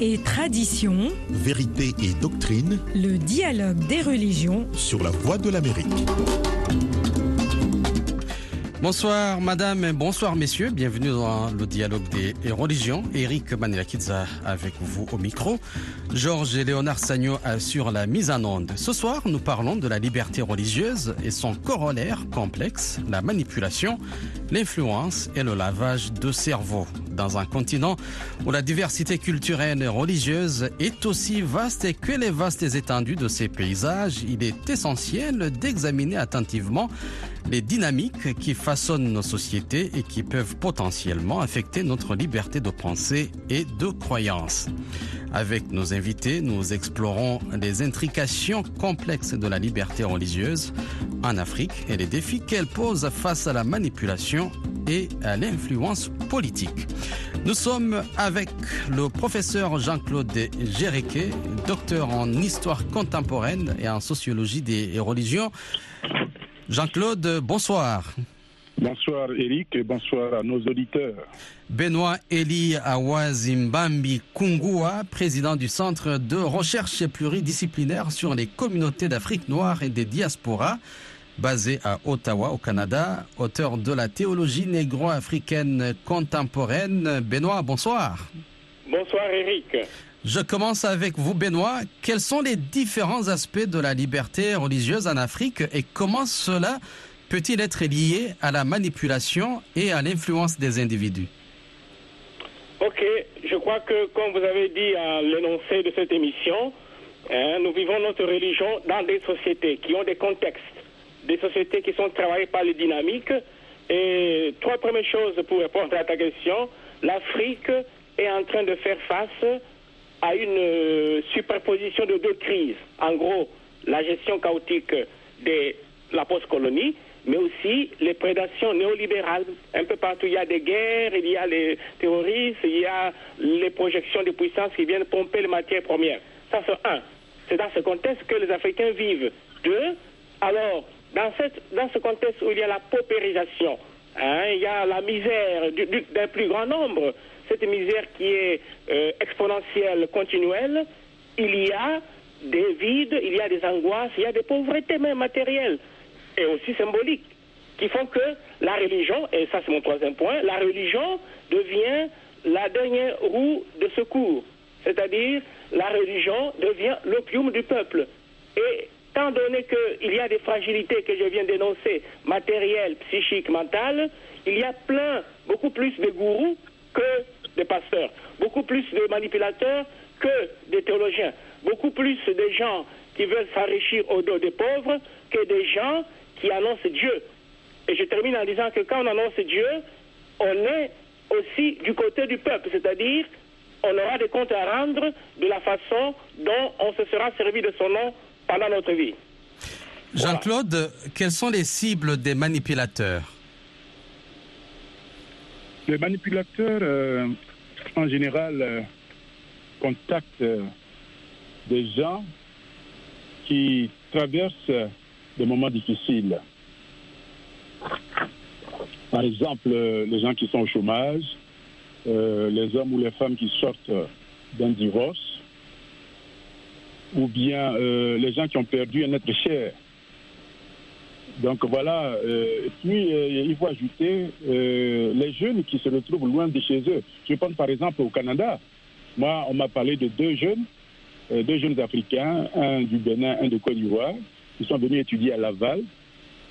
et tradition, vérité et doctrine, le dialogue des religions sur la voie de l'Amérique. Bonsoir madame, et bonsoir messieurs, bienvenue dans le dialogue des religions. Eric Manilakidza avec vous au micro. Georges et Léonard Sagno assurent la mise en onde. Ce soir, nous parlons de la liberté religieuse et son corollaire complexe, la manipulation, l'influence et le lavage de cerveau. Dans un continent où la diversité culturelle et religieuse est aussi vaste que les vastes étendues de ces paysages, il est essentiel d'examiner attentivement les dynamiques qui façonnent nos sociétés et qui peuvent potentiellement affecter notre liberté de pensée et de croyance. Avec nos invités, nous explorons les intrications complexes de la liberté religieuse en Afrique et les défis qu'elle pose face à la manipulation et à l'influence politique. Nous sommes avec le professeur Jean-Claude Géréquet, docteur en histoire contemporaine et en sociologie des religions. Jean-Claude, bonsoir. Bonsoir Eric et bonsoir à nos auditeurs. Benoît Eli Awazimbambi Kungua, président du Centre de recherche pluridisciplinaire sur les communautés d'Afrique noire et des diasporas, basé à Ottawa au Canada, auteur de la théologie négro-africaine contemporaine. Benoît, bonsoir. Bonsoir Eric. Je commence avec vous, Benoît. Quels sont les différents aspects de la liberté religieuse en Afrique et comment cela peut-il être lié à la manipulation et à l'influence des individus? Ok, je crois que comme vous avez dit à l'énoncé de cette émission, hein, nous vivons notre religion dans des sociétés qui ont des contextes, des sociétés qui sont travaillées par les dynamiques. Et trois premières choses pour répondre à ta question. L'Afrique est en train de faire face à une euh, superposition de deux crises. En gros, la gestion chaotique de la post-colonie, mais aussi les prédations néolibérales. Un peu partout, il y a des guerres, il y a les terroristes, il y a les projections de puissance qui viennent pomper les matières premières. Ça, c'est un. C'est dans ce contexte que les Africains vivent. Deux, alors, dans, cette, dans ce contexte où il y a la paupérisation, hein, il y a la misère d'un plus grand nombre, cette misère qui est euh, exponentielle, continuelle, il y a des vides, il y a des angoisses, il y a des pauvretés même matérielles et aussi symboliques qui font que la religion, et ça c'est mon troisième point, la religion devient la dernière roue de secours. C'est-à-dire, la religion devient l'opium du peuple. Et étant donné qu'il y a des fragilités que je viens d'énoncer, matérielles, psychiques, mentales, il y a plein, beaucoup plus de gourous que des pasteurs, beaucoup plus de manipulateurs que des théologiens, beaucoup plus de gens qui veulent s'enrichir au dos des pauvres que des gens qui annoncent Dieu. Et je termine en disant que quand on annonce Dieu, on est aussi du côté du peuple, c'est-à-dire on aura des comptes à rendre de la façon dont on se sera servi de son nom pendant notre vie. Jean-Claude, quelles sont les cibles des manipulateurs? Les manipulateurs, euh, en général, euh, contactent euh, des gens qui traversent des moments difficiles. Par exemple, les gens qui sont au chômage, les hommes ou les femmes qui sortent d'un divorce, ou bien les gens qui ont perdu un être cher. Donc voilà, euh, puis euh, il faut ajouter euh, les jeunes qui se retrouvent loin de chez eux. Je pense par exemple au Canada. Moi, on m'a parlé de deux jeunes, deux jeunes africains, un du Bénin, un de Côte d'Ivoire, qui sont venus étudier à Laval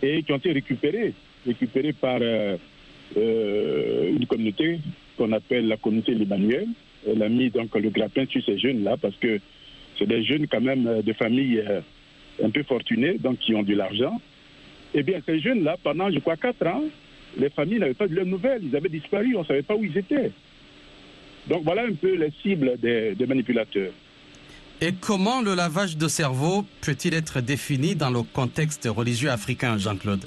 et qui ont été récupérés, récupérés par une communauté qu'on appelle la communauté libanuelle. Elle a mis donc le grappin sur ces jeunes-là parce que c'est des jeunes quand même de familles un peu fortunées, donc qui ont de l'argent. Eh bien, ces jeunes-là, pendant, je crois, quatre ans, les familles n'avaient pas de leurs nouvelles. Ils avaient disparu, on ne savait pas où ils étaient. Donc voilà un peu les cibles des manipulateurs. Et comment le lavage de cerveau peut-il être défini dans le contexte religieux africain, Jean-Claude?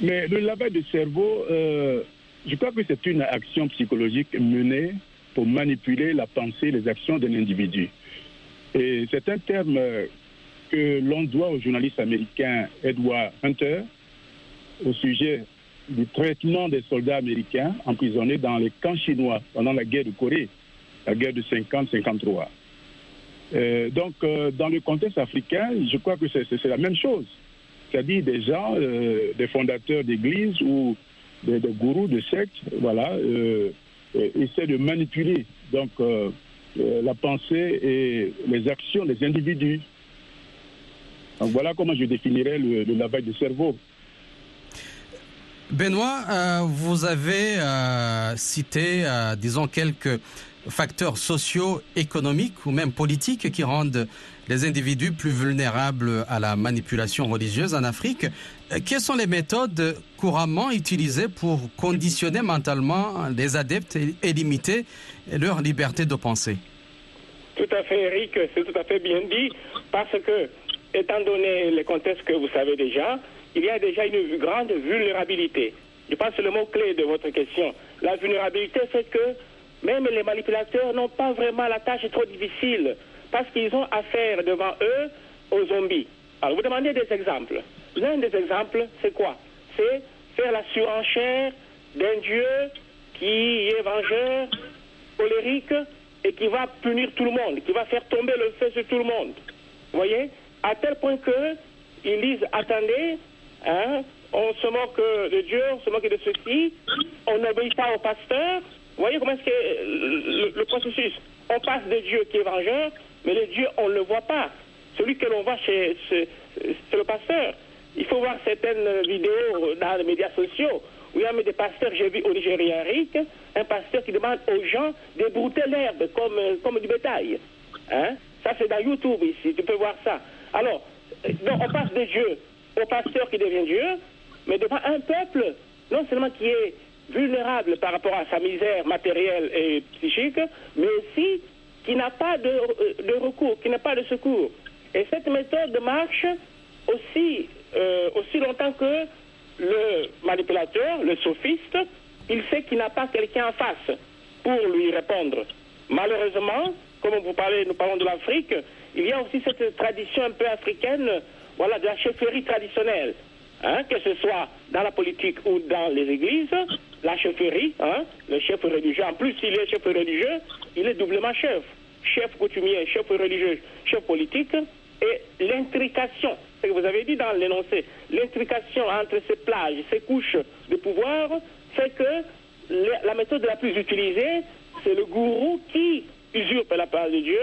Mais le lavage de cerveau, euh, je crois que c'est une action psychologique menée pour manipuler la pensée, les actions d'un individu. Et c'est un terme que l'on doit au journaliste américain Edward Hunter au sujet du traitement des soldats américains emprisonnés dans les camps chinois pendant la guerre de Corée. la guerre de 50-53. Euh, donc, euh, dans le contexte africain, je crois que c'est la même chose. C'est-à-dire des gens, euh, des fondateurs d'églises ou des, gourous de sectes, voilà, essaient de manipuler donc la pensée et les actions des individus. Donc voilà comment je définirais le, le lavage du cerveau. Benoît, vous avez cité, disons, quelques facteurs sociaux, économiques ou même politiques qui rendent les individus plus vulnérables à la manipulation religieuse en Afrique. Quelles sont les méthodes couramment utilisées pour conditionner mentalement les adeptes et limiter leur liberté de penser? Tout à fait, Eric, c'est tout à fait bien dit, parce que, étant donné les contextes que vous savez déjà, il y a déjà une grande vulnérabilité. Je pense que c'est le mot-clé de votre question. La vulnérabilité fait que même les manipulateurs n'ont pas vraiment la tâche trop difficile parce qu'ils ont affaire devant eux aux zombies. Alors vous demandez des exemples. L'un des exemples, c'est quoi? C'est faire la surenchère d'un Dieu qui est vengeur, colérique et qui va punir tout le monde, qui va faire tomber le feu sur tout le monde. Vous voyez? À tel point que ils disent attendez, Hein? On se moque de Dieu, on se moque de ceci, on n'obéit pas au pasteur. Voyez comment est-ce que le, processus On passe de Dieu qui est vengeur, mais le Dieu, on ne le voit pas. Celui que l'on voit, c'est le pasteur. Il faut voir certaines vidéos dans les médias sociaux où il y a des pasteurs, j'ai vu au Nigeria Rick, un pasteur qui demande aux gens de brouter l'herbe comme, comme du bétail. Hein? Ça, c'est dans YouTube ici, tu peux voir ça. Alors, donc on passe de Dieu au pasteur qui devient Dieu, mais devant un peuple, non seulement qui est vulnérable par rapport à sa misère matérielle et psychique, mais aussi qui n'a pas de, euh, recours, qui n'a pas de secours. Et cette méthode marche aussi, euh, aussi longtemps que le manipulateur, le sophiste, il sait qu'il n'a pas quelqu'un en face pour lui répondre. Malheureusement, comme vous parlez, nous parlons de l'Afrique, il y a aussi cette tradition un peu africaine voilà, de la chefferie traditionnelle. Hein, que ce soit dans la politique ou dans les églises, la chefferie, hein, le chef religieux, en plus s'il est chef religieux, il est doublement chef. Chef coutumier, chef religieux, chef politique, et l'intrication, ce que vous avez dit dans l'énoncé, l'intrication entre ces plages, ces couches de pouvoir, fait que la méthode la plus utilisée, c'est le gourou qui usurpe la parole de Dieu,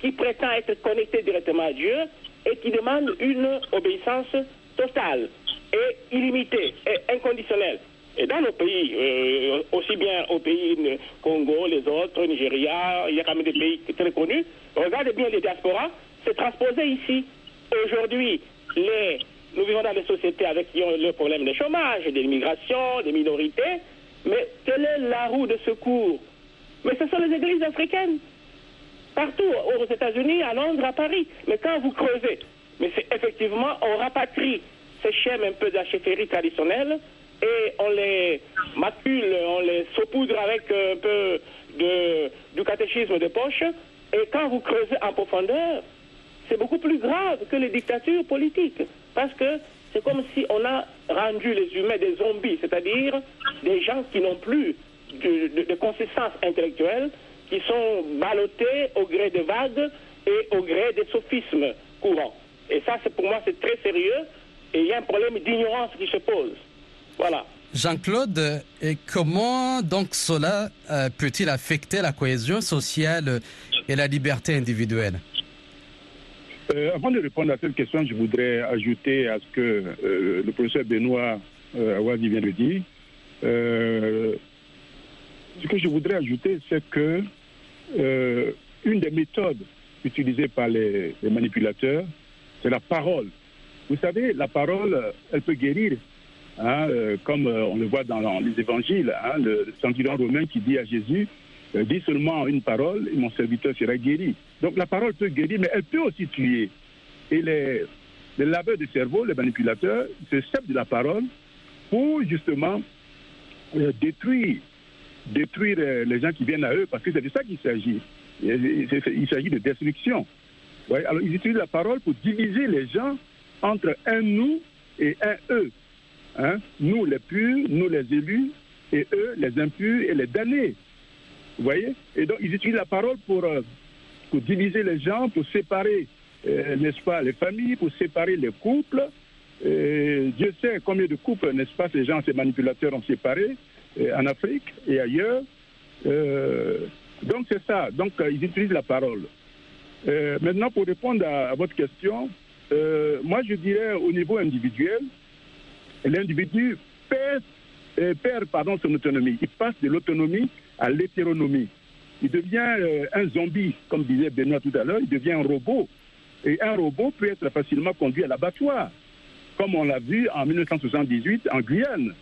qui prétend être connecté directement à Dieu et qui demande une obéissance totale et illimitée et inconditionnelle. Et dans nos pays, euh, aussi bien au pays Congo, les autres, Nigeria, il y a quand même des pays très connus, regardez bien les diasporas, c'est transposé ici. Aujourd'hui, nous vivons dans des sociétés avec qui ont le problème de chômage, de l'immigration, des minorités, mais quelle est la roue de secours? Mais ce sont les églises africaines partout, aux États-Unis, à Londres, à Paris. Mais quand vous creusez, mais c'est effectivement, on rapatrie ces chaînes un peu chefferie traditionnelle et on les macule, on les saupoudre avec un peu de, du catéchisme de poche. Et quand vous creusez en profondeur, c'est beaucoup plus grave que les dictatures politiques. Parce que c'est comme si on a rendu les humains des zombies, c'est-à-dire des gens qui n'ont plus de, consistance intellectuelle, qui sont ballottés au gré des vagues et au gré des sophismes courants. Et ça, c'est pour moi, c'est très sérieux et il y a un problème d'ignorance qui se pose. Voilà. Jean-Claude, comment donc cela euh, peut-il affecter la cohésion sociale et la liberté individuelle? Euh, Avant de répondre à cette question, je voudrais ajouter à ce que euh, le professeur Benoît Awazi vient de dire. ce que je voudrais ajouter, c'est que une des méthodes utilisées par les, manipulateurs, c'est la parole. Vous savez, la parole, elle peut guérir, hein, euh, comme euh, on le voit dans, les évangiles. Hein, le centurion romain qui dit à Jésus, dis seulement une parole et mon serviteur sera guéri. Donc la parole peut guérir, mais elle peut aussi tuer. Et les, les laveurs de cerveau, les manipulateurs, se servent de la parole pour justement détruire détruire euh, les gens qui viennent à eux, parce que c'est de ça qu'il s'agit. Il s'agit de destruction. alors ils utilisent la parole pour diviser les gens entre un nous et un eux. Hein? Nous les purs, nous les élus, et eux les impurs et les damnés. Vous voyez? Et donc, ils utilisent la parole pour, euh, pour diviser les gens, pour séparer, euh, n'est-ce pas, les familles, pour séparer les couples. Et Dieu sait combien de couples, n'est-ce pas, ces gens, ces manipulateurs ont séparé euh, en Afrique et ailleurs. Euh, donc, c'est ça. Donc, euh, ils utilisent la parole. Euh, maintenant, pour répondre à, votre question, euh, moi, je dirais au niveau individuel, l'individu perd, euh, perd pardon, son autonomie. Il passe de l'autonomie à l'hétéronomie. Il devient euh, un zombie, comme disait Benoît tout à l'heure, il devient un robot. Et un robot peut être facilement conduit à l'abattoir, comme on l'a vu en 1978 en Guyane,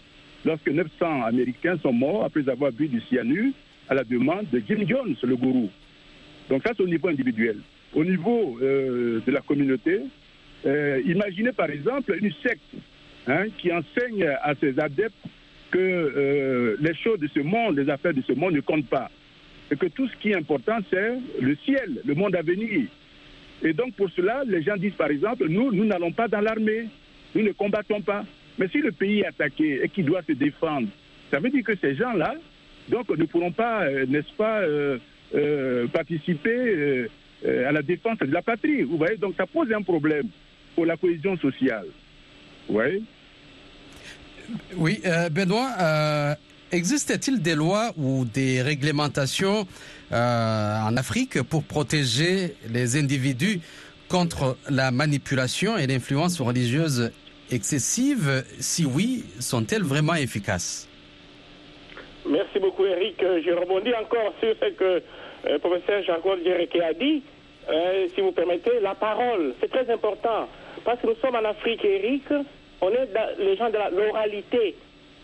lorsque 900 Américains sont morts après avoir bu du cyanure à la demande de Jim Jones, le gourou. Donc ça, c'est au niveau individuel. Au niveau euh, de la communauté, imaginez par exemple une secte hein, qui enseigne à ses adeptes que euh, les choses de ce monde, les affaires de ce monde ne comptent pas. Et que tout ce qui est important, c'est le ciel, le monde à venir. Et donc pour cela, les gens disent par exemple, nous, nous n'allons pas dans l'armée, nous ne combattons pas. Mais si le pays est attaqué et qu'il doit se défendre, ça veut dire que ces gens-là, donc, ne pourront pas, euh, n'est-ce pas, euh, participer à la défense de la patrie. Vous voyez, donc ça pose un problème pour la cohésion sociale. Voyez Oui, euh, Benoît, euh, existe-t-il des lois ou des réglementations euh, en Afrique pour protéger les individus contre la manipulation et l'influence religieuse excessive? Si oui, sont-elles vraiment efficaces? Merci beaucoup, Eric. Je rebondis encore sur ce que euh, le professeur Jean-Claude a dit. Euh, si vous permettez, la parole, c'est très important. Parce que nous sommes en Afrique, Eric, on est dans les gens de l'oralité.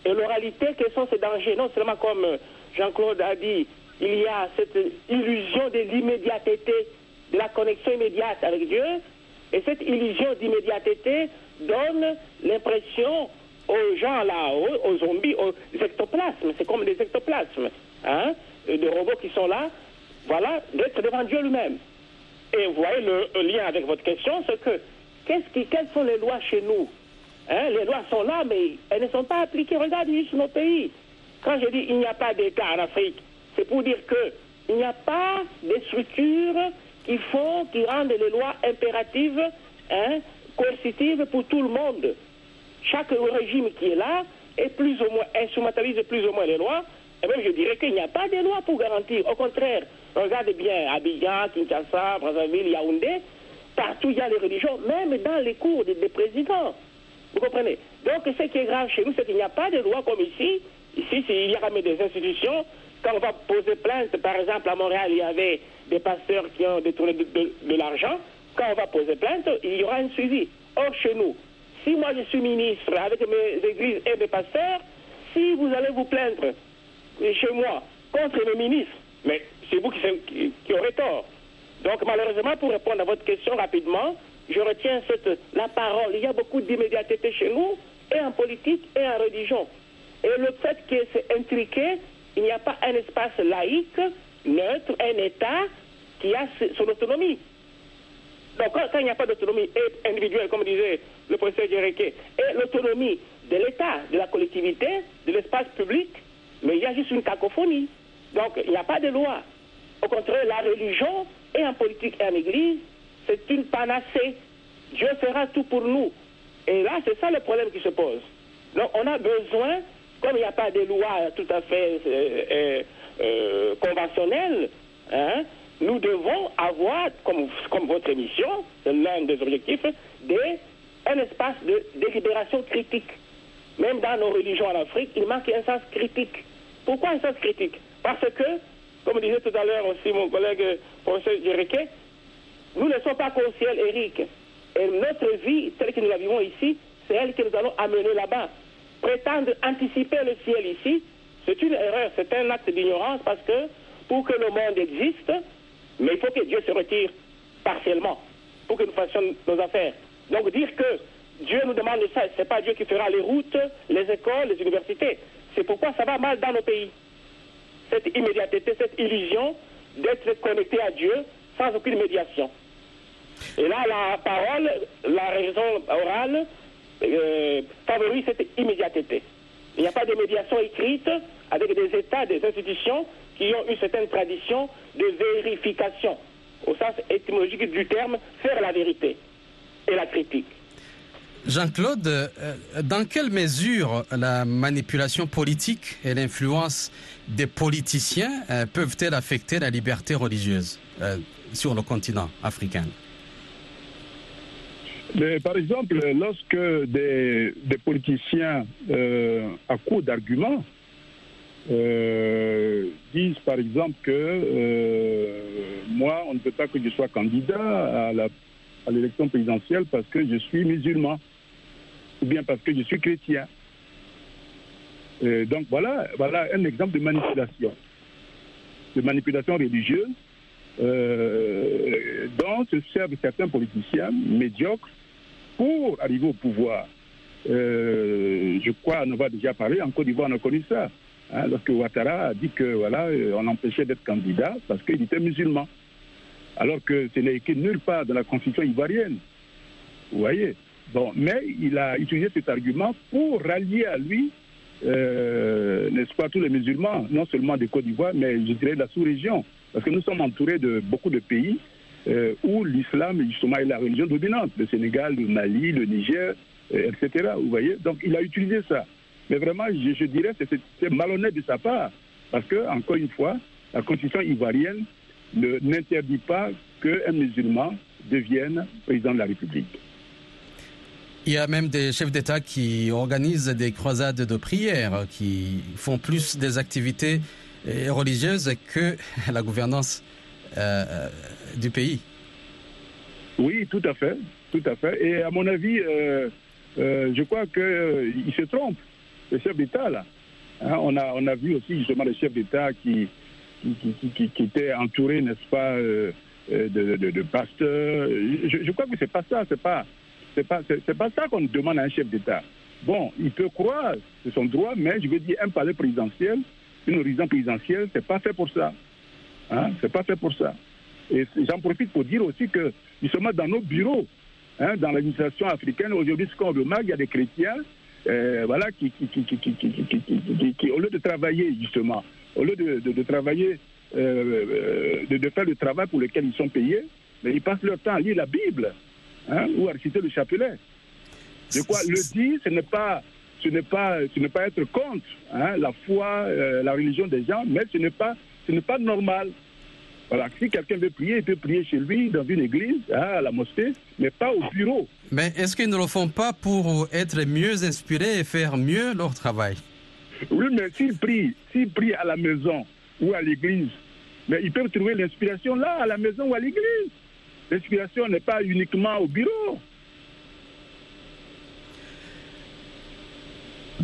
Et l'oralité, quels sont ces dangers? Non seulement comme euh, Jean-Claude a dit, il y a cette illusion de l'immédiateté, de la connexion immédiate avec Dieu. Et cette illusion d'immédiateté donne l'impression aux gens là, aux, zombies, aux ectoplasmes, c'est comme des ectoplasmes, hein, des robots qui sont là, voilà, d'être devant Dieu lui-même. Et vous voyez le, le lien avec votre question, c'est que quelles sont les lois chez nous? Hein, Les lois sont là, mais elles ne sont pas appliquées. Regarde juste nos pays. Quand je dis il n'y a pas d'État en Afrique, c'est pour dire que il n'y a pas de structures qui font, qui rendent les lois impératives, hein, coercitives pour tout le monde. Chaque régime qui est là est plus ou moins instrumentalise plus ou moins les lois. Et même je dirais qu'il n'y a pas de loi pour garantir. Au contraire, regardez bien Abidjan, Kinshasa, Brazzaville, Yaoundé, partout il y a les religions, même dans les cours des, des présidents. Vous comprenez Donc ce qui est grave chez nous, c'est qu'il n'y a pas de loi comme ici. Ici, il y a des institutions. Quand on va poser plainte, par exemple, à Montréal, il y avait des pasteurs qui ont détourné de, l'argent. Quand on va poser plainte, il y aura un suivi. Or, chez nous, si moi je suis ministre avec mes églises et mes pasteurs, si vous allez vous plaindre chez moi contre le ministre, mais c'est vous qui aurez tort. Donc malheureusement, pour répondre à votre question rapidement, je retiens la parole. Il y a beaucoup d'immédiateté chez nous, et en politique, et en religion. Et le fait que c'est intriqué, il n'y a pas un espace laïque, neutre, un État qui a son autonomie. Donc, quand, il n'y a pas d'autonomie individuelle, comme disait le professeur Djereké, et l'autonomie de l'État, de la collectivité, de l'espace public, mais il y a juste une cacophonie. Donc, il n'y a pas de loi. Au contraire, la religion, et en politique et en église, c'est une panacée. Dieu fera tout pour nous. Et là, c'est ça le problème qui se pose. Donc, on a besoin, comme il n'y a pas de loi tout à fait euh, euh, euh, conventionnelle, hein, nous devons avoir, comme, comme votre émission, c'est l'un des objectifs, des, un espace de délibération critique. Même dans nos religions en Afrique, il manque un sens critique. Pourquoi un sens critique? Parce que, comme disait tout à l'heure aussi mon collègue euh, professeur Djereké, nous ne sommes pas ciel, Eric. Et notre vie, telle que nous la vivons ici, c'est elle que nous allons amener là-bas. Prétendre anticiper le ciel ici, c'est une erreur, c'est un acte d'ignorance parce que pour que le monde existe, mais il faut que Dieu se retire partiellement pour que nous fassions nos affaires. Donc dire que Dieu nous demande ça, c'est pas Dieu qui fera les routes, les écoles, les universités. C'est pourquoi ça va mal dans nos pays. Cette immédiateté, cette illusion d'être connecté à Dieu sans aucune médiation. Et là, la parole, la raison orale euh, favorise cette immédiateté. Il n'y a pas de médiation écrite avec des États, des institutions qui ont une certaine tradition de vérification, au sens étymologique du terme, faire la vérité et la critique. Jean-Claude, euh, dans quelle mesure la manipulation politique et l'influence des politiciens euh, peuvent-elles affecter la liberté religieuse sur le continent africain? Mais, par exemple, lorsque des, politiciens, euh, à court d'arguments, euh, disent par exemple que euh, moi, on ne veut pas que je sois candidat à l'élection présidentielle parce que je suis musulman ou bien parce que je suis chrétien. Donc voilà, voilà un exemple de manipulation, de manipulation religieuse euh, dont se servent certains politiciens médiocres pour arriver au pouvoir. Euh, je crois en avoir déjà parlé, en Côte d'Ivoire on a connu ça. Hein, lorsque Ouattara a dit que voilà, euh, on empêchait d'être candidat parce qu'il était musulman. Alors que ce n'est écrit nulle part dans la constitution ivoirienne. Vous voyez Bon, mais il a utilisé cet argument pour rallier à lui, n'est-ce pas, tous les musulmans, non seulement de Côte d'Ivoire, mais je dirais de la sous-région. Parce que nous sommes entourés de beaucoup de pays euh, où l'islam, justement, est la religion dominante. Le Sénégal, le Mali, le Niger, euh, etc. Vous voyez Donc, il a utilisé ça. Mais vraiment, je, je dirais que c'est- malhonnête de sa part. Parce que, encore une fois, la constitution ivoirienne ne- n'interdit pas qu'un musulman devienne président de la République. Il y a même des chefs d'État qui organisent des croisades de prière, qui font plus des activités religieuses que la gouvernance euh, euh, du pays. Oui, tout à fait, tout à fait. Et à mon avis, euh, je crois qu'il se trompe, le chef d'État, là. Hein, on, a, on a vu aussi justement les chefs d'État qui, qui, qui, étaient entourés, n'est-ce pas, de, pasteurs. Je, je crois que c'est pas ça, c'est pas, c'est pas, c'est pas ça qu'on demande à un chef d'État. Bon, il peut croire, c'est son droit, mais je veux dire, un palais présidentiel, une résidence présidentielle, c'est pas fait pour ça. Hein, c'est pas fait pour ça. Et j'en profite pour dire aussi que, justement, dans nos bureaux, hein, dans l'administration africaine, aujourd'hui, ce qu'on remarque, il y a des chrétiens, euh, voilà, qui, qui, qui, qui, qui, au lieu de travailler, justement, au lieu de, de- de travailler, euh, euh, de, de faire le travail pour lequel ils sont payés, mais ils passent leur temps à lire la Bible hein, ou à réciter le chapelet. De quoi le dire, ce n'est pas, ce n'est pas, ce n'est pas être contre hein, la foi, euh, la religion des gens, mais ce n'est pas, ce n'est pas normal. Voilà, si quelqu'un veut prier, il peut prier chez lui, dans une église, hein, à la mosquée, mais pas au bureau. Mais est-ce qu'ils ne le font pas pour être mieux inspirés et faire mieux leur travail? Oui, mais s'ils prient, s'ils prient à la maison ou à l'église, mais ils peuvent trouver l'inspiration là, à la maison ou à l'église. L'inspiration n'est pas uniquement au bureau.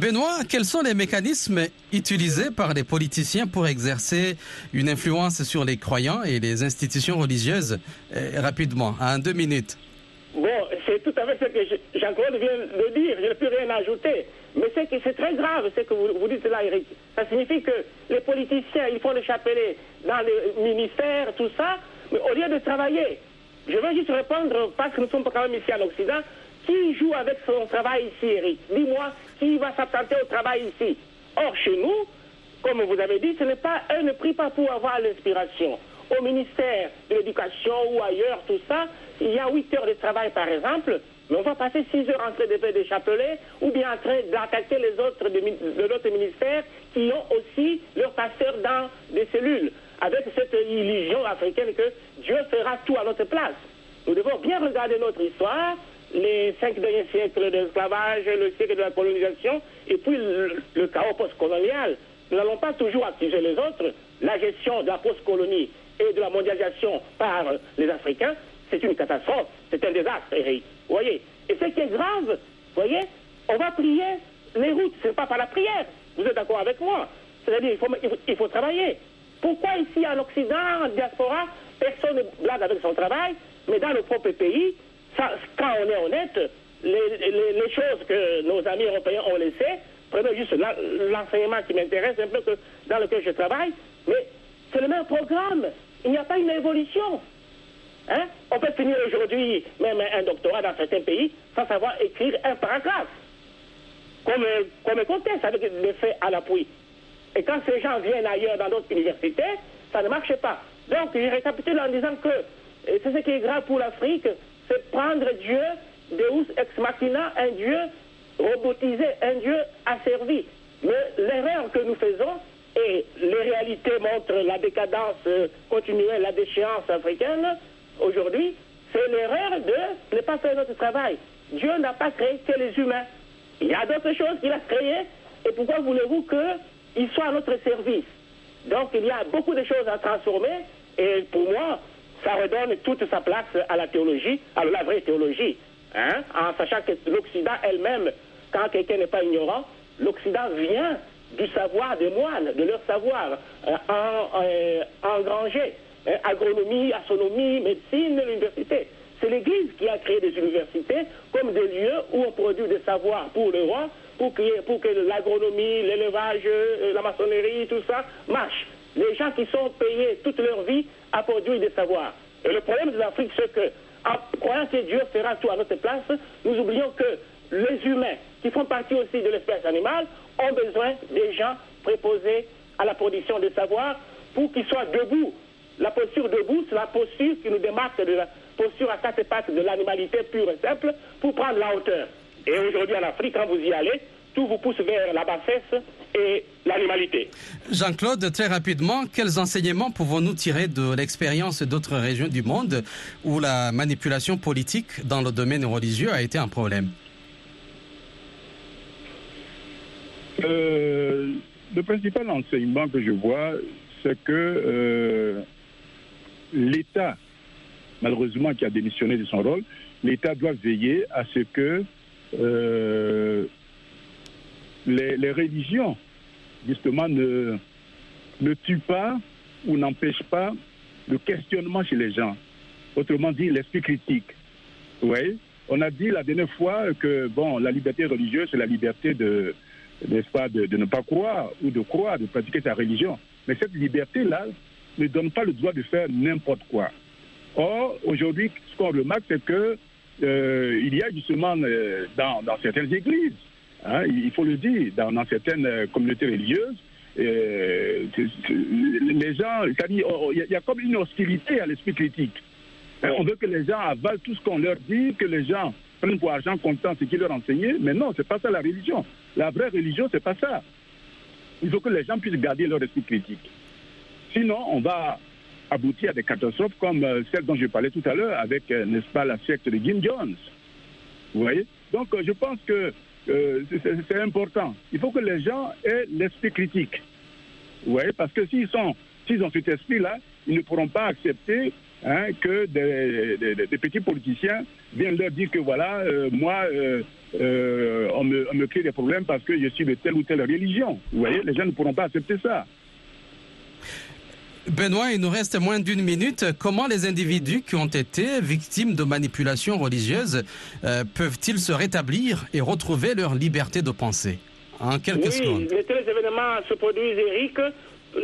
Benoît, quels sont les mécanismes utilisés par les politiciens pour exercer une influence sur les croyants et les institutions religieuses? Euh, Rapidement, en deux minutes. Bon, c'est tout à fait ce que je- Jean-Claude vient de dire, je ne peux rien ajouter. Mais c'est que c'est très grave ce que vous, vous dites là, Eric. Ça signifie que les politiciens, ils font le chapelet dans les ministères, tout ça, mais au lieu de travailler. Je veux juste répondre, parce que nous sommes quand même ici en Occident, qui joue avec son travail ici, Eric Dis-moi, qui va s'absenter au travail ici Or, chez nous, comme vous avez dit, ce n'est pas, eux ne prient pas pour avoir l'inspiration. Au ministère de l'Éducation ou ailleurs, tout ça, il y a 8 heures de travail, par exemple, mais on va passer 6 heures en train de faire des chapelets ou bien en train d'attaquer les autres de, l'autre ministère qui ont aussi leurs pasteurs dans des cellules, avec cette illusion africaine que Dieu fera tout à notre place. Nous devons bien regarder notre histoire, les cinq derniers siècles d'esclavage, le siècle de la colonisation, et puis le, le chaos postcolonial. Nous n'allons pas toujours accuser les autres. La gestion de la postcolonie et de la mondialisation par les Africains, c'est une catastrophe, c'est un désastre, Eric. Vous voyez? Et ce qui est grave, vous voyez, on va prier les routes, ce n'est pas par la prière. Vous êtes d'accord avec moi? C'est-à-dire il faut travailler. Pourquoi ici en Occident, en diaspora, personne ne blague avec son travail, mais dans le propre pays, ça, quand on est honnête, les, les- les choses que nos amis européens ont laissées, prenez juste l'enseignement qui m'intéresse un peu que, dans lequel je travaille, mais c'est le même programme. Il n'y a pas une évolution. Hein? On peut finir aujourd'hui même un doctorat dans certains pays sans savoir écrire un paragraphe. qu'on me, qu'on me conteste avec des faits à l'appui. Et quand ces gens viennent ailleurs dans d'autres universités, ça ne marche pas. Donc, je récapitule en disant que c'est ce qui est grave pour l'Afrique, c'est prendre Dieu, Deus ex machina, un Dieu robotisé, un Dieu asservi. Mais l'erreur que nous faisons, et les réalités montrent la décadence euh, continuelle, la déchéance africaine aujourd'hui, c'est l'erreur de ne pas faire notre travail. Dieu n'a pas créé que les humains. Il y a d'autres choses qu'il a créées, et pourquoi voulez-vous qu'ils soient à notre service? Donc il a beaucoup de choses à transformer, et pour moi, ça redonne toute sa place à la théologie, à la vraie théologie, hein, en sachant que l'Occident elle-même, quand quelqu'un n'est pas ignorant, l'Occident vient du savoir des moines, de leur savoir euh, euh, engrangé, hein, agronomie, astronomie, médecine, l'université. C'est l'Église qui a créé des universités comme des lieux où on produit des savoirs pour le roi, pour que, pour que l'agronomie, l'élevage, euh, la maçonnerie, tout ça marche. Les gens qui sont payés toute leur vie à produire des savoirs. Et le problème de l'Afrique, c'est que, en croyant que Dieu fera tout à notre place, nous oublions que les humains, qui font partie aussi de l'espèce animale, ont besoin des gens préposés à la production de savoir pour qu'ils soient debout. La posture debout, c'est la posture qui nous démarque de la posture à quatre pattes de l'animalité pure et simple pour prendre la hauteur. Et aujourd'hui en Afrique, quand vous y allez, tout vous pousse vers la bassesse et l'animalité. Jean-Claude, très rapidement, quels enseignements pouvons-nous tirer de l'expérience d'autres régions du monde où la manipulation politique dans le domaine religieux a été un problème? Euh, le principal enseignement que je vois, c'est que euh, l'État, malheureusement qui a démissionné de son rôle, l'État doit veiller à ce que euh, les, religions, justement, ne, ne tuent pas ou n'empêchent pas le questionnement chez les gens. Autrement dit, l'esprit critique. Voyez On a dit la dernière fois que bon, la liberté religieuse, c'est la liberté de, n'est-ce pas, de, ne pas croire ou de croire, de pratiquer sa religion. Mais cette liberté-là ne donne pas le droit de faire n'importe quoi. Or, aujourd'hui, ce qu'on remarque, c'est que euh, il y a justement euh, dans certaines églises, hein, il faut le dire, dans, certaines euh, communautés religieuses, euh, les gens, oh, oh, il y, a- comme une hostilité à l'esprit critique. Hein, On veut que les gens avalent tout ce qu'on leur dit, que les gens prennent pour argent comptant ce qu'ils leur enseigné, mais non, c'est pas ça la religion. La vraie religion, c'est pas ça. Il faut que les gens puissent garder leur esprit critique. Sinon, on va aboutir à des catastrophes comme euh, celle dont je parlais tout à l'heure avec, euh, n'est-ce pas, la secte de Jim Jones. Vous voyez? Donc, euh, je pense que euh, c'est- important. Il faut que les gens aient l'esprit critique. Vous Parce que s'ils sont, s'ils ont cet esprit-là, ils ne pourront pas accepter hein, que des, petits politiciens viennent leur dire que voilà, euh, moi, euh, on, me, on me crée des problèmes parce que je suis de telle ou telle religion. Vous voyez Les gens ne pourront pas accepter ça. Benoît, il nous reste moins d'une minute. Comment les individus qui ont été victimes de manipulations religieuses euh, peuvent-ils se rétablir et retrouver leur liberté de penser En quelques Oui, secondes. les tels événements se produisent, Eric,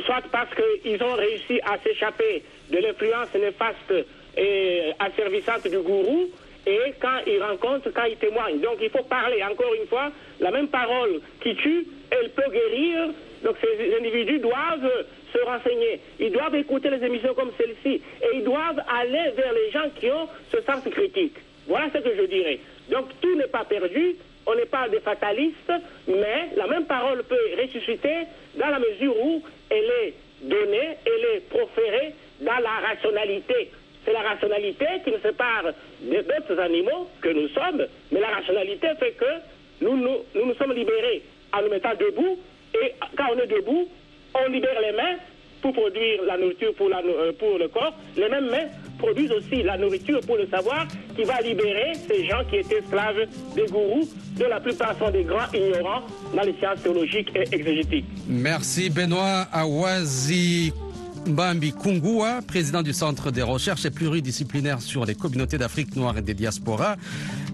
soit parce qu'ils ont réussi à s'échapper de l'influence néfaste et asservissante du gourou, et quand ils rencontrent, quand ils témoignent. Donc il faut parler, encore une fois, la même parole qui tue, elle peut guérir. Donc ces individus doivent se renseigner. Ils doivent écouter les émissions comme celle-ci. Et ils doivent aller vers les gens qui ont ce sens critique. Voilà ce que je dirais. Donc tout n'est pas perdu, on n'est pas des fatalistes, mais la même parole peut ressusciter dans la mesure où elle est donnée, elle est proférée dans la rationalité. C'est la rationalité qui nous sépare des d'autres animaux que nous sommes, mais la rationalité fait que nous nous, nous nous sommes libérés en nous mettant debout, et quand on est debout, on libère les mains pour produire la nourriture euh, pour le corps. Les mêmes mains produisent aussi la nourriture pour le savoir qui va libérer ces gens qui étaient esclaves des gourous, dont la plupart sont des grands ignorants dans les sciences théologiques et exégétiques. Merci Benoît Awazi Mbambi Kungua, président du Centre des recherches pluridisciplinaires sur les communautés d'Afrique noire et des diasporas.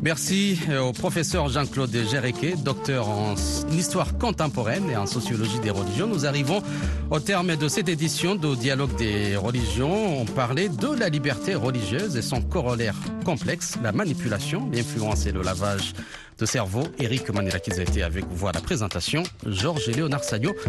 Merci euh, au professeur Jean-Claude Géréquet, docteur en histoire contemporaine et en sociologie des religions. Nous arrivons au terme de cette édition de Dialogue des religions. On parlait de la liberté religieuse et son corollaire complexe, la manipulation, l'influence et le lavage de cerveau. Eric Manilakidze a été avec vous à la présentation. Georges et Léonard Sagno